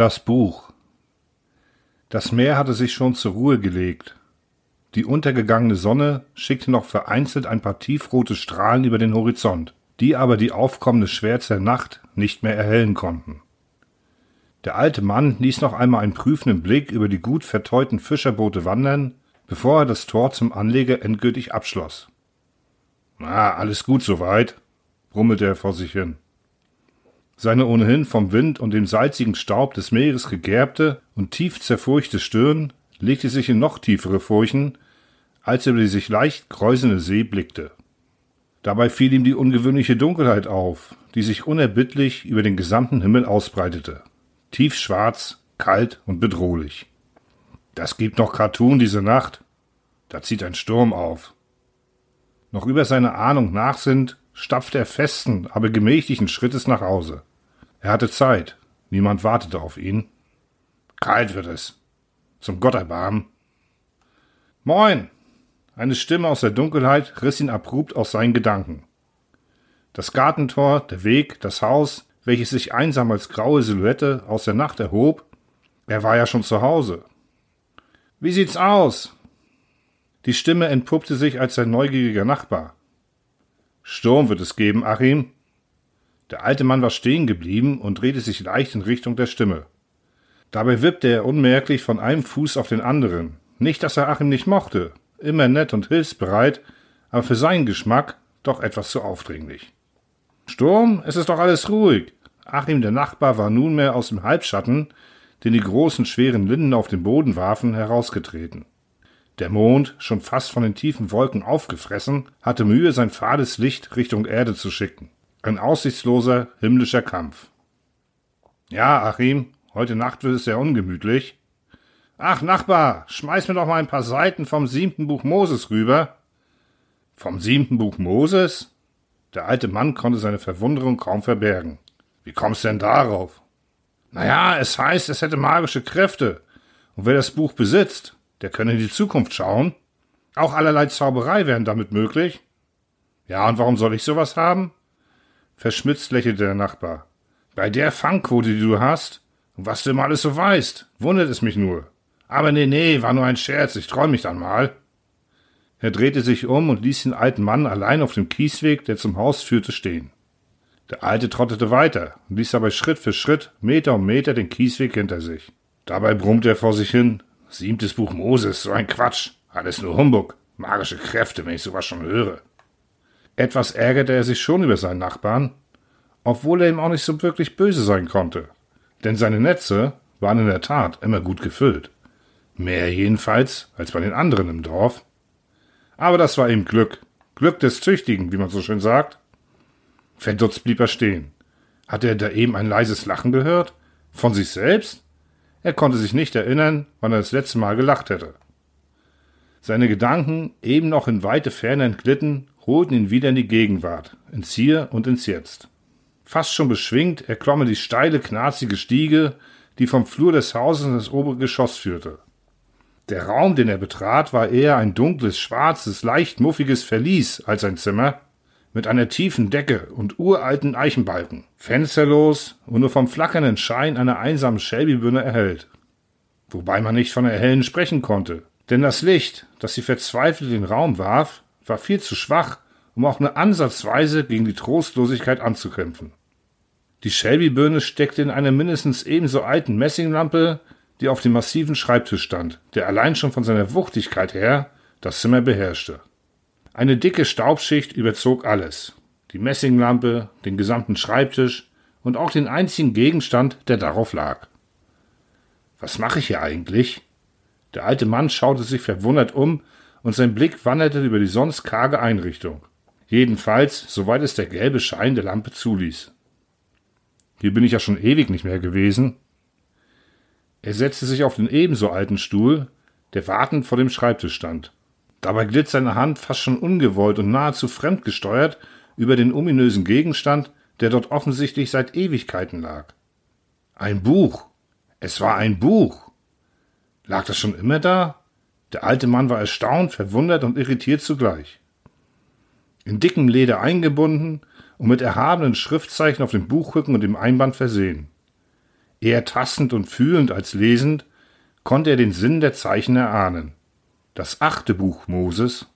Das Buch. Das Meer hatte sich schon zur Ruhe gelegt. Die untergegangene Sonne schickte noch vereinzelt ein paar tiefrote Strahlen über den Horizont, die aber die aufkommende Schwärze der Nacht nicht mehr erhellen konnten. Der alte Mann ließ noch einmal einen prüfenden Blick über die gut verteuten Fischerboote wandern, bevor er das Tor zum Anleger endgültig abschloss. Na, alles gut soweit, brummelte er vor sich hin. Seine ohnehin vom Wind und dem salzigen Staub des Meeres gegerbte und tief zerfurchte Stirn legte sich in noch tiefere Furchen, als er über die sich leicht kräuselnde See blickte. Dabei fiel ihm die ungewöhnliche Dunkelheit auf, die sich unerbittlich über den gesamten Himmel ausbreitete. Tiefschwarz, kalt und bedrohlich. Das gibt noch Cartoon diese Nacht. Da zieht ein Sturm auf. Noch über seine Ahnung nachsinnt, stapfte er festen, aber gemächlichen Schrittes nach Hause. Er hatte Zeit. Niemand wartete auf ihn. Kalt wird es. Zum Gott erbarmen. Moin! Eine Stimme aus der Dunkelheit riss ihn abrupt aus seinen Gedanken. Das Gartentor, der Weg, das Haus, welches sich einsam als graue Silhouette aus der Nacht erhob, er war ja schon zu Hause. Wie sieht's aus? Die Stimme entpuppte sich als sein neugieriger Nachbar. Sturm wird es geben, Achim, der alte Mann war stehen geblieben und drehte sich leicht in Richtung der Stimme. Dabei wippte er unmerklich von einem Fuß auf den anderen. Nicht, dass er Achim nicht mochte, immer nett und hilfsbereit, aber für seinen Geschmack doch etwas zu aufdringlich. Sturm, es ist doch alles ruhig. Achim, der Nachbar, war nunmehr aus dem Halbschatten, den die großen, schweren Linden auf den Boden warfen, herausgetreten. Der Mond, schon fast von den tiefen Wolken aufgefressen, hatte Mühe, sein fades Licht Richtung Erde zu schicken. Ein aussichtsloser himmlischer Kampf. Ja, Achim, heute Nacht wird es sehr ungemütlich. Ach, Nachbar, schmeiß mir doch mal ein paar Seiten vom siebten Buch Moses rüber. Vom siebten Buch Moses? Der alte Mann konnte seine Verwunderung kaum verbergen. Wie kommst denn darauf? Naja, es heißt, es hätte magische Kräfte. Und wer das Buch besitzt, der könne in die Zukunft schauen. Auch allerlei Zauberei wären damit möglich. Ja, und warum soll ich sowas haben? Verschmitzt lächelte der Nachbar. Bei der Fangquote, die du hast, und was du immer alles so weißt, wundert es mich nur. Aber nee, nee, war nur ein Scherz, ich träum mich dann mal. Er drehte sich um und ließ den alten Mann allein auf dem Kiesweg, der zum Haus führte, stehen. Der Alte trottete weiter und ließ dabei Schritt für Schritt, Meter um Meter den Kiesweg hinter sich. Dabei brummte er vor sich hin. Siebtes Buch Moses, so ein Quatsch. Alles nur Humbug. Magische Kräfte, wenn ich sowas schon höre. Etwas ärgerte er sich schon über seinen Nachbarn, obwohl er ihm auch nicht so wirklich böse sein konnte. Denn seine Netze waren in der Tat immer gut gefüllt. Mehr jedenfalls als bei den anderen im Dorf. Aber das war ihm Glück. Glück des Züchtigen, wie man so schön sagt. Verdutzt blieb er stehen. Hatte er da eben ein leises Lachen gehört? Von sich selbst? Er konnte sich nicht erinnern, wann er das letzte Mal gelacht hätte. Seine Gedanken, eben noch in weite Ferne entglitten, holten ihn wieder in die Gegenwart, ins Hier und ins Jetzt. Fast schon beschwingt erklomm er die steile, knarzige Stiege, die vom Flur des Hauses in das obere Geschoss führte. Der Raum, den er betrat, war eher ein dunkles, schwarzes, leicht muffiges Verlies als ein Zimmer, mit einer tiefen Decke und uralten Eichenbalken, fensterlos und nur vom flackernden Schein einer einsamen Shelby-Birne erhellt. Wobei man nicht von erhellen sprechen konnte, denn das Licht, das sie verzweifelt in den Raum warf, war viel zu schwach, um auch nur ansatzweise gegen die Trostlosigkeit anzukämpfen. Die Shelby-Birne steckte in einer mindestens ebenso alten Messinglampe, die auf dem massiven Schreibtisch stand, der allein schon von seiner Wuchtigkeit her das Zimmer beherrschte. Eine dicke Staubschicht überzog alles. Die Messinglampe, den gesamten Schreibtisch und auch den einzigen Gegenstand, der darauf lag. Was mache ich hier eigentlich? Der alte Mann schaute sich verwundert um und sein Blick wanderte über die sonst karge Einrichtung. Jedenfalls, soweit es der gelbe Schein der Lampe zuließ. Hier bin ich ja schon ewig nicht mehr gewesen. Er setzte sich auf den ebenso alten Stuhl, der wartend vor dem Schreibtisch stand. Dabei glitt seine Hand fast schon ungewollt und nahezu fremdgesteuert über den ominösen Gegenstand, der dort offensichtlich seit Ewigkeiten lag. Ein Buch. Es war ein Buch. Lag das schon immer da? Der alte Mann war erstaunt, verwundert und irritiert zugleich. In dickem Leder eingebunden und mit erhabenen Schriftzeichen auf dem Buchrücken und dem Einband versehen. Eher tastend und fühlend als lesend konnte er den Sinn der Zeichen erahnen. Das achte Buch Moses